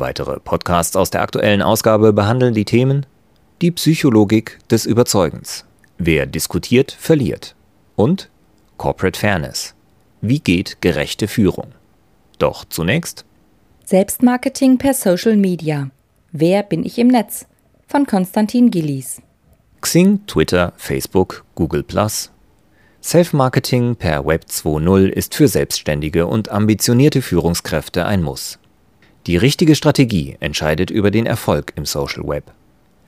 Weitere Podcasts aus der aktuellen Ausgabe behandeln die Themen Die Psychologik des Überzeugens. Wer diskutiert, verliert. Und Corporate Fairness. Wie geht gerechte Führung? Doch zunächst Selbstmarketing per Social Media. Wer bin ich im Netz? Von Konstantin Gillies. Xing, Twitter, Facebook, Google Self-Marketing per Web 2.0 ist für selbstständige und ambitionierte Führungskräfte ein Muss. Die richtige Strategie entscheidet über den Erfolg im Social Web.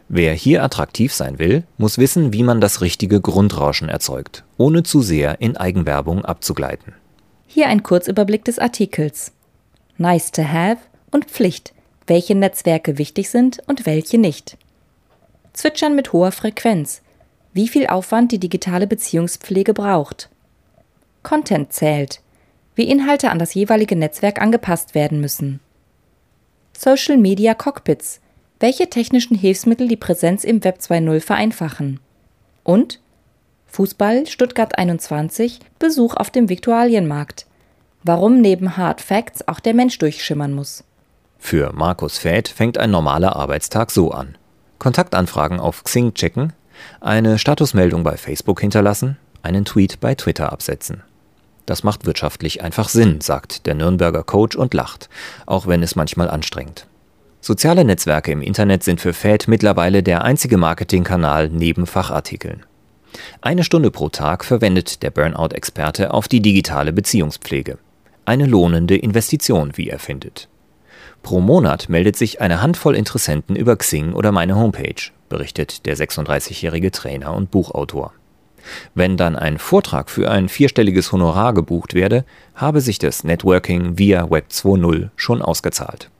Wer hier attraktiv sein will, muss wissen, wie man das richtige Grundrauschen erzeugt, ohne zu sehr in Eigenwerbung abzugleiten. Hier ein Kurzüberblick des Artikels. Nice to have und Pflicht, welche Netzwerke wichtig sind und welche nicht. Zwitschern mit hoher Frequenz, wie viel Aufwand die digitale Beziehungspflege braucht. Content zählt, wie Inhalte an das jeweilige Netzwerk angepasst werden müssen. Social Media Cockpits, welche technischen Hilfsmittel die Präsenz im Web 2.0 vereinfachen. Und Fußball Stuttgart 21 Besuch auf dem Viktualienmarkt. Warum neben Hard Facts auch der Mensch durchschimmern muss. Für Markus Fäth fängt ein normaler Arbeitstag so an. Kontaktanfragen auf Xing checken, eine Statusmeldung bei Facebook hinterlassen, einen Tweet bei Twitter absetzen. Das macht wirtschaftlich einfach Sinn, sagt der Nürnberger Coach und lacht, auch wenn es manchmal anstrengt. Soziale Netzwerke im Internet sind für Fed mittlerweile der einzige Marketingkanal neben Fachartikeln. Eine Stunde pro Tag verwendet der Burnout-Experte auf die digitale Beziehungspflege. Eine lohnende Investition, wie er findet. Pro Monat meldet sich eine Handvoll Interessenten über Xing oder meine Homepage, berichtet der 36-jährige Trainer und Buchautor. Wenn dann ein Vortrag für ein vierstelliges Honorar gebucht werde, habe sich das Networking via Web 2.0 schon ausgezahlt.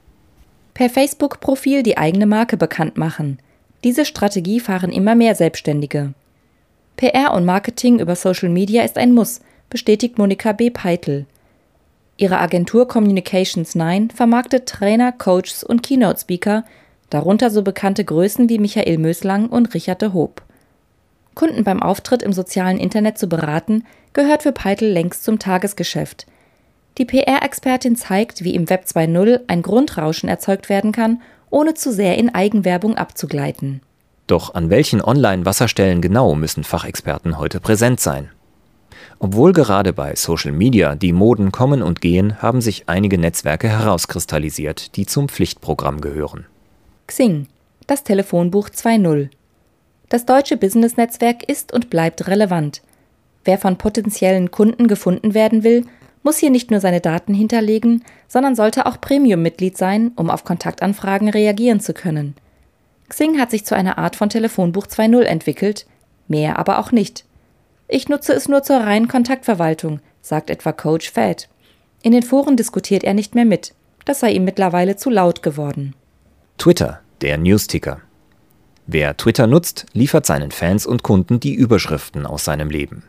Per Facebook-Profil die eigene Marke bekannt machen. Diese Strategie fahren immer mehr Selbstständige. PR und Marketing über Social Media ist ein Muss, bestätigt Monika B. Peitel. Ihre Agentur Communications 9 vermarktet Trainer, Coaches und Keynote-Speaker, darunter so bekannte Größen wie Michael Möslang und Richard de Hoop. Kunden beim Auftritt im sozialen Internet zu beraten, gehört für Peitel längst zum Tagesgeschäft. Die PR-Expertin zeigt, wie im Web 2.0 ein Grundrauschen erzeugt werden kann, ohne zu sehr in Eigenwerbung abzugleiten. Doch an welchen Online-Wasserstellen genau müssen Fachexperten heute präsent sein? Obwohl gerade bei Social Media die Moden kommen und gehen, haben sich einige Netzwerke herauskristallisiert, die zum Pflichtprogramm gehören. Xing, das Telefonbuch 2.0 das deutsche Business-Netzwerk ist und bleibt relevant. Wer von potenziellen Kunden gefunden werden will, muss hier nicht nur seine Daten hinterlegen, sondern sollte auch Premium-Mitglied sein, um auf Kontaktanfragen reagieren zu können. Xing hat sich zu einer Art von Telefonbuch 2.0 entwickelt, mehr aber auch nicht. Ich nutze es nur zur reinen Kontaktverwaltung, sagt etwa Coach Fad. In den Foren diskutiert er nicht mehr mit. Das sei ihm mittlerweile zu laut geworden. Twitter, der Newsticker. Wer Twitter nutzt, liefert seinen Fans und Kunden die Überschriften aus seinem Leben.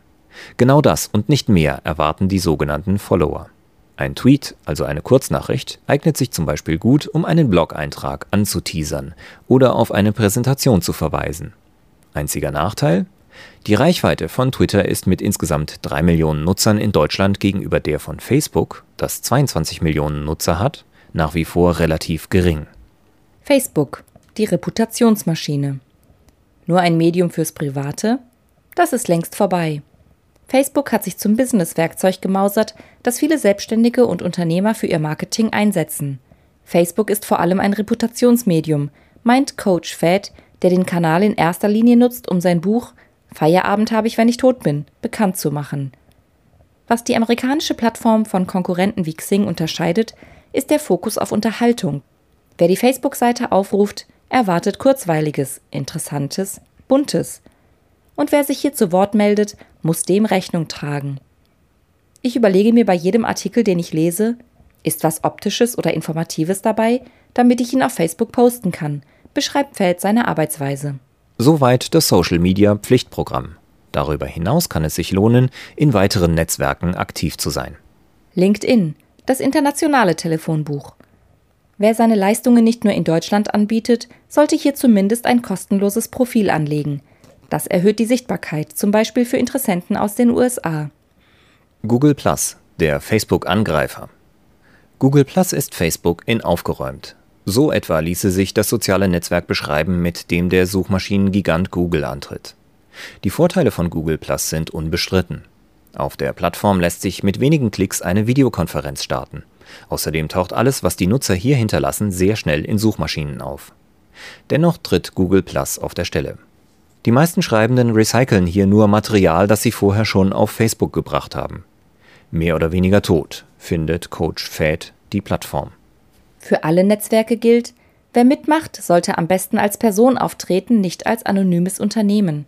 Genau das und nicht mehr erwarten die sogenannten Follower. Ein Tweet, also eine Kurznachricht, eignet sich zum Beispiel gut, um einen Blog-Eintrag anzuteasern oder auf eine Präsentation zu verweisen. Einziger Nachteil? Die Reichweite von Twitter ist mit insgesamt 3 Millionen Nutzern in Deutschland gegenüber der von Facebook, das 22 Millionen Nutzer hat, nach wie vor relativ gering. Facebook die Reputationsmaschine. Nur ein Medium fürs Private? Das ist längst vorbei. Facebook hat sich zum Business-Werkzeug gemausert, das viele Selbstständige und Unternehmer für ihr Marketing einsetzen. Facebook ist vor allem ein Reputationsmedium, meint Coach Fed, der den Kanal in erster Linie nutzt, um sein Buch Feierabend habe ich, wenn ich tot bin, bekannt zu machen. Was die amerikanische Plattform von Konkurrenten wie Xing unterscheidet, ist der Fokus auf Unterhaltung. Wer die Facebook-Seite aufruft, erwartet Kurzweiliges, Interessantes, Buntes. Und wer sich hier zu Wort meldet, muss dem Rechnung tragen. Ich überlege mir bei jedem Artikel, den ich lese, ist was Optisches oder Informatives dabei, damit ich ihn auf Facebook posten kann, beschreibt Feld seine Arbeitsweise. Soweit das Social Media Pflichtprogramm. Darüber hinaus kann es sich lohnen, in weiteren Netzwerken aktiv zu sein. LinkedIn, das internationale Telefonbuch. Wer seine Leistungen nicht nur in Deutschland anbietet, sollte hier zumindest ein kostenloses Profil anlegen. Das erhöht die Sichtbarkeit, zum Beispiel für Interessenten aus den USA. Google Plus, der Facebook-Angreifer. Google Plus ist Facebook in aufgeräumt. So etwa ließe sich das soziale Netzwerk beschreiben, mit dem der Suchmaschinengigant Google antritt. Die Vorteile von Google Plus sind unbestritten. Auf der Plattform lässt sich mit wenigen Klicks eine Videokonferenz starten. Außerdem taucht alles, was die Nutzer hier hinterlassen, sehr schnell in Suchmaschinen auf. Dennoch tritt Google Plus auf der Stelle. Die meisten Schreibenden recyceln hier nur Material, das sie vorher schon auf Facebook gebracht haben. Mehr oder weniger tot, findet Coach Fad die Plattform. Für alle Netzwerke gilt, wer mitmacht, sollte am besten als Person auftreten, nicht als anonymes Unternehmen.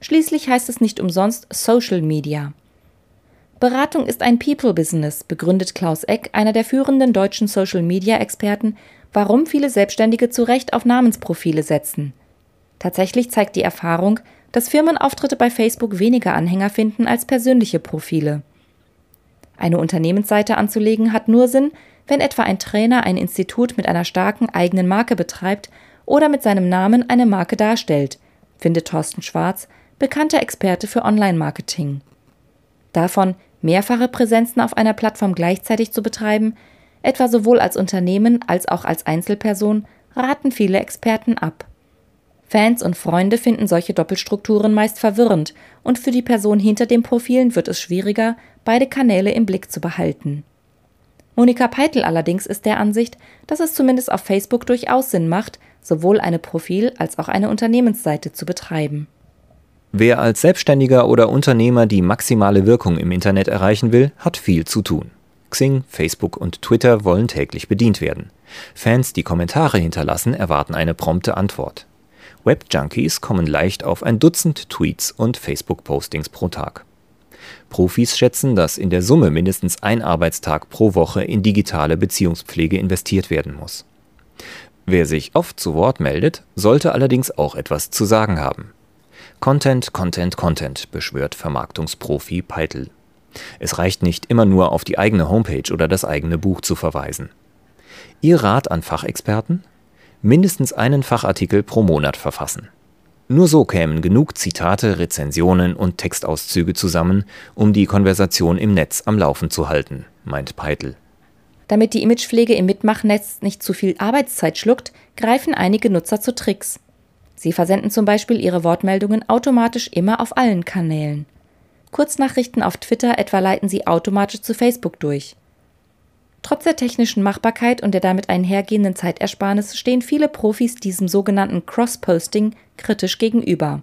Schließlich heißt es nicht umsonst Social Media. Beratung ist ein People-Business, begründet Klaus Eck, einer der führenden deutschen Social-Media-Experten, warum viele Selbstständige zu Recht auf Namensprofile setzen. Tatsächlich zeigt die Erfahrung, dass Firmenauftritte bei Facebook weniger Anhänger finden als persönliche Profile. Eine Unternehmensseite anzulegen hat nur Sinn, wenn etwa ein Trainer ein Institut mit einer starken eigenen Marke betreibt oder mit seinem Namen eine Marke darstellt, findet Thorsten Schwarz, bekannter Experte für Online-Marketing. Davon, mehrfache Präsenzen auf einer Plattform gleichzeitig zu betreiben, etwa sowohl als Unternehmen als auch als Einzelperson, raten viele Experten ab. Fans und Freunde finden solche Doppelstrukturen meist verwirrend und für die Person hinter den Profilen wird es schwieriger, beide Kanäle im Blick zu behalten. Monika Peitel allerdings ist der Ansicht, dass es zumindest auf Facebook durchaus Sinn macht, sowohl eine Profil- als auch eine Unternehmensseite zu betreiben. Wer als Selbstständiger oder Unternehmer die maximale Wirkung im Internet erreichen will, hat viel zu tun. Xing, Facebook und Twitter wollen täglich bedient werden. Fans, die Kommentare hinterlassen, erwarten eine prompte Antwort. Webjunkies kommen leicht auf ein Dutzend Tweets und Facebook-Postings pro Tag. Profis schätzen, dass in der Summe mindestens ein Arbeitstag pro Woche in digitale Beziehungspflege investiert werden muss. Wer sich oft zu Wort meldet, sollte allerdings auch etwas zu sagen haben. Content, Content, Content, beschwört Vermarktungsprofi Peitel. Es reicht nicht immer nur auf die eigene Homepage oder das eigene Buch zu verweisen. Ihr Rat an Fachexperten? Mindestens einen Fachartikel pro Monat verfassen. Nur so kämen genug Zitate, Rezensionen und Textauszüge zusammen, um die Konversation im Netz am Laufen zu halten, meint Peitel. Damit die Imagepflege im Mitmachnetz nicht zu viel Arbeitszeit schluckt, greifen einige Nutzer zu Tricks. Sie versenden zum Beispiel Ihre Wortmeldungen automatisch immer auf allen Kanälen. Kurznachrichten auf Twitter etwa leiten Sie automatisch zu Facebook durch. Trotz der technischen Machbarkeit und der damit einhergehenden Zeitersparnis stehen viele Profis diesem sogenannten Cross-Posting kritisch gegenüber.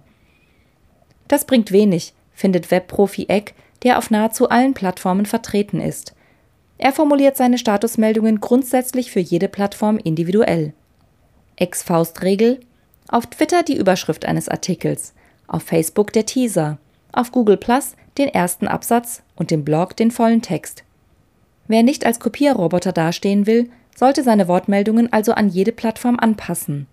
Das bringt wenig, findet Webprofi Eck, der auf nahezu allen Plattformen vertreten ist. Er formuliert seine Statusmeldungen grundsätzlich für jede Plattform individuell. Ecks Faustregel auf Twitter die Überschrift eines Artikels, auf Facebook der Teaser, auf Google Plus den ersten Absatz und im Blog den vollen Text. Wer nicht als Kopierroboter dastehen will, sollte seine Wortmeldungen also an jede Plattform anpassen.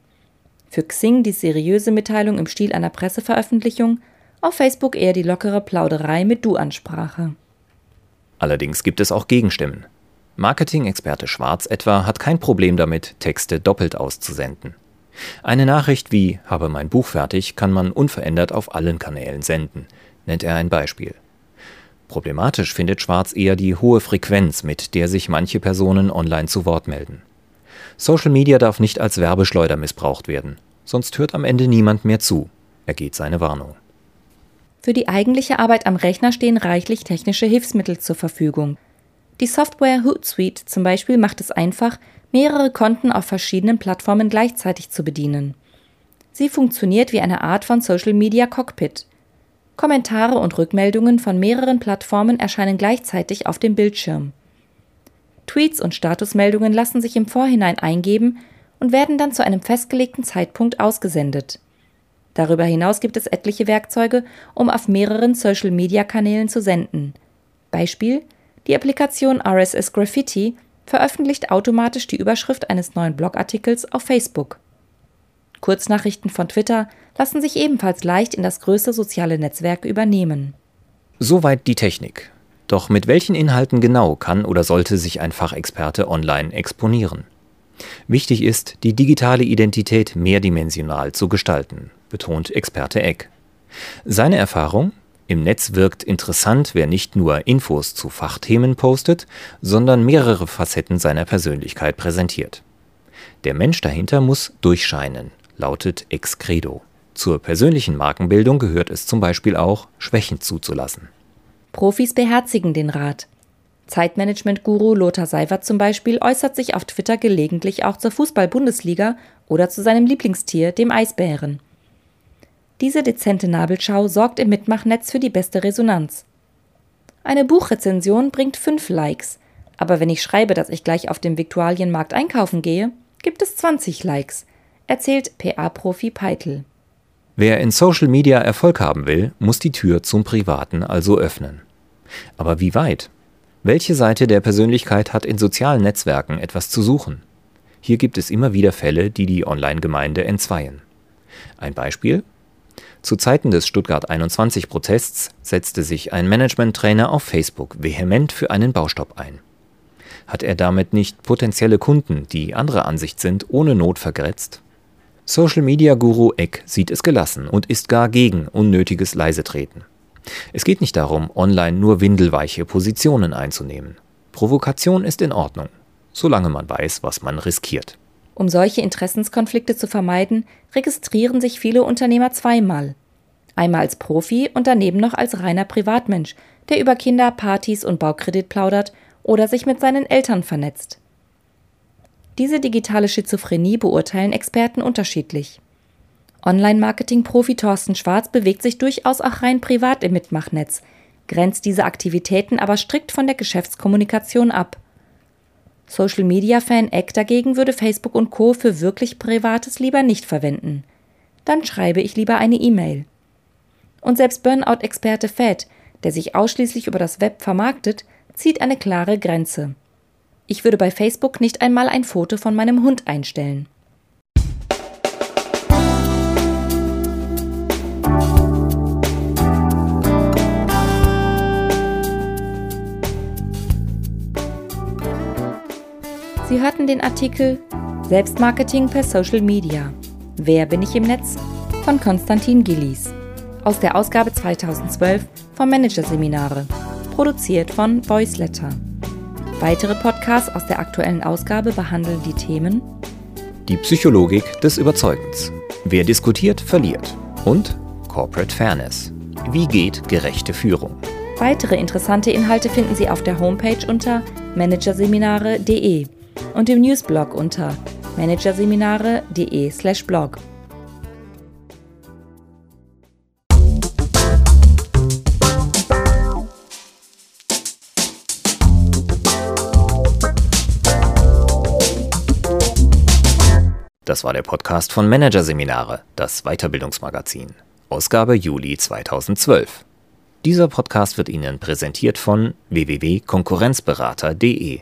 Für Xing die seriöse Mitteilung im Stil einer Presseveröffentlichung, auf Facebook eher die lockere Plauderei mit Du-Ansprache. Allerdings gibt es auch Gegenstimmen. Marketing-Experte Schwarz etwa hat kein Problem damit, Texte doppelt auszusenden. Eine Nachricht wie Habe mein Buch fertig kann man unverändert auf allen Kanälen senden, nennt er ein Beispiel. Problematisch findet Schwarz eher die hohe Frequenz, mit der sich manche Personen online zu Wort melden. Social Media darf nicht als Werbeschleuder missbraucht werden, sonst hört am Ende niemand mehr zu, ergeht seine Warnung. Für die eigentliche Arbeit am Rechner stehen reichlich technische Hilfsmittel zur Verfügung. Die Software Hootsuite zum Beispiel macht es einfach, mehrere Konten auf verschiedenen Plattformen gleichzeitig zu bedienen. Sie funktioniert wie eine Art von Social Media Cockpit. Kommentare und Rückmeldungen von mehreren Plattformen erscheinen gleichzeitig auf dem Bildschirm. Tweets und Statusmeldungen lassen sich im Vorhinein eingeben und werden dann zu einem festgelegten Zeitpunkt ausgesendet. Darüber hinaus gibt es etliche Werkzeuge, um auf mehreren Social-Media-Kanälen zu senden. Beispiel die Applikation RSS Graffiti veröffentlicht automatisch die Überschrift eines neuen Blogartikels auf Facebook. Kurznachrichten von Twitter lassen sich ebenfalls leicht in das größte soziale Netzwerk übernehmen. Soweit die Technik. Doch mit welchen Inhalten genau kann oder sollte sich ein Fachexperte online exponieren? Wichtig ist, die digitale Identität mehrdimensional zu gestalten, betont Experte Eck. Seine Erfahrung? Im Netz wirkt interessant, wer nicht nur Infos zu Fachthemen postet, sondern mehrere Facetten seiner Persönlichkeit präsentiert. Der Mensch dahinter muss durchscheinen, lautet Ex Credo. Zur persönlichen Markenbildung gehört es zum Beispiel auch, Schwächen zuzulassen. Profis beherzigen den Rat. Zeitmanagement-Guru Lothar Seifert zum Beispiel äußert sich auf Twitter gelegentlich auch zur Fußball-Bundesliga oder zu seinem Lieblingstier, dem Eisbären. Diese dezente Nabelschau sorgt im Mitmachnetz für die beste Resonanz. Eine Buchrezension bringt fünf Likes, aber wenn ich schreibe, dass ich gleich auf dem Viktualienmarkt einkaufen gehe, gibt es 20 Likes, erzählt PA-Profi Peitel. Wer in Social Media Erfolg haben will, muss die Tür zum Privaten also öffnen. Aber wie weit? Welche Seite der Persönlichkeit hat in sozialen Netzwerken etwas zu suchen? Hier gibt es immer wieder Fälle, die die Online-Gemeinde entzweien. Ein Beispiel? Zu Zeiten des Stuttgart 21 Protests setzte sich ein Management-Trainer auf Facebook vehement für einen Baustopp ein. Hat er damit nicht potenzielle Kunden, die anderer Ansicht sind, ohne Not vergrätzt? Social Media Guru Eck sieht es gelassen und ist gar gegen unnötiges Leisetreten. Es geht nicht darum, online nur windelweiche Positionen einzunehmen. Provokation ist in Ordnung, solange man weiß, was man riskiert. Um solche Interessenskonflikte zu vermeiden, registrieren sich viele Unternehmer zweimal. Einmal als Profi und daneben noch als reiner Privatmensch, der über Kinder, Partys und Baukredit plaudert oder sich mit seinen Eltern vernetzt. Diese digitale Schizophrenie beurteilen Experten unterschiedlich. Online-Marketing-Profi Thorsten Schwarz bewegt sich durchaus auch rein privat im Mitmachnetz, grenzt diese Aktivitäten aber strikt von der Geschäftskommunikation ab. Social-Media-Fan Eck dagegen würde Facebook und Co. für wirklich Privates lieber nicht verwenden. Dann schreibe ich lieber eine E-Mail. Und selbst Burnout-Experte Fed, der sich ausschließlich über das Web vermarktet, zieht eine klare Grenze. Ich würde bei Facebook nicht einmal ein Foto von meinem Hund einstellen. Sie hörten den Artikel Selbstmarketing per Social Media. Wer bin ich im Netz? von Konstantin Gillies aus der Ausgabe 2012 vom Managerseminare, produziert von Voiceletter. Weitere Podcasts aus der aktuellen Ausgabe behandeln die Themen Die Psychologik des Überzeugens. Wer diskutiert, verliert. Und Corporate Fairness. Wie geht gerechte Führung? Weitere interessante Inhalte finden Sie auf der Homepage unter managerseminare.de und im Newsblog unter managerseminare.de/blog. Das war der Podcast von Managerseminare, das Weiterbildungsmagazin. Ausgabe Juli 2012. Dieser Podcast wird Ihnen präsentiert von www.konkurrenzberater.de.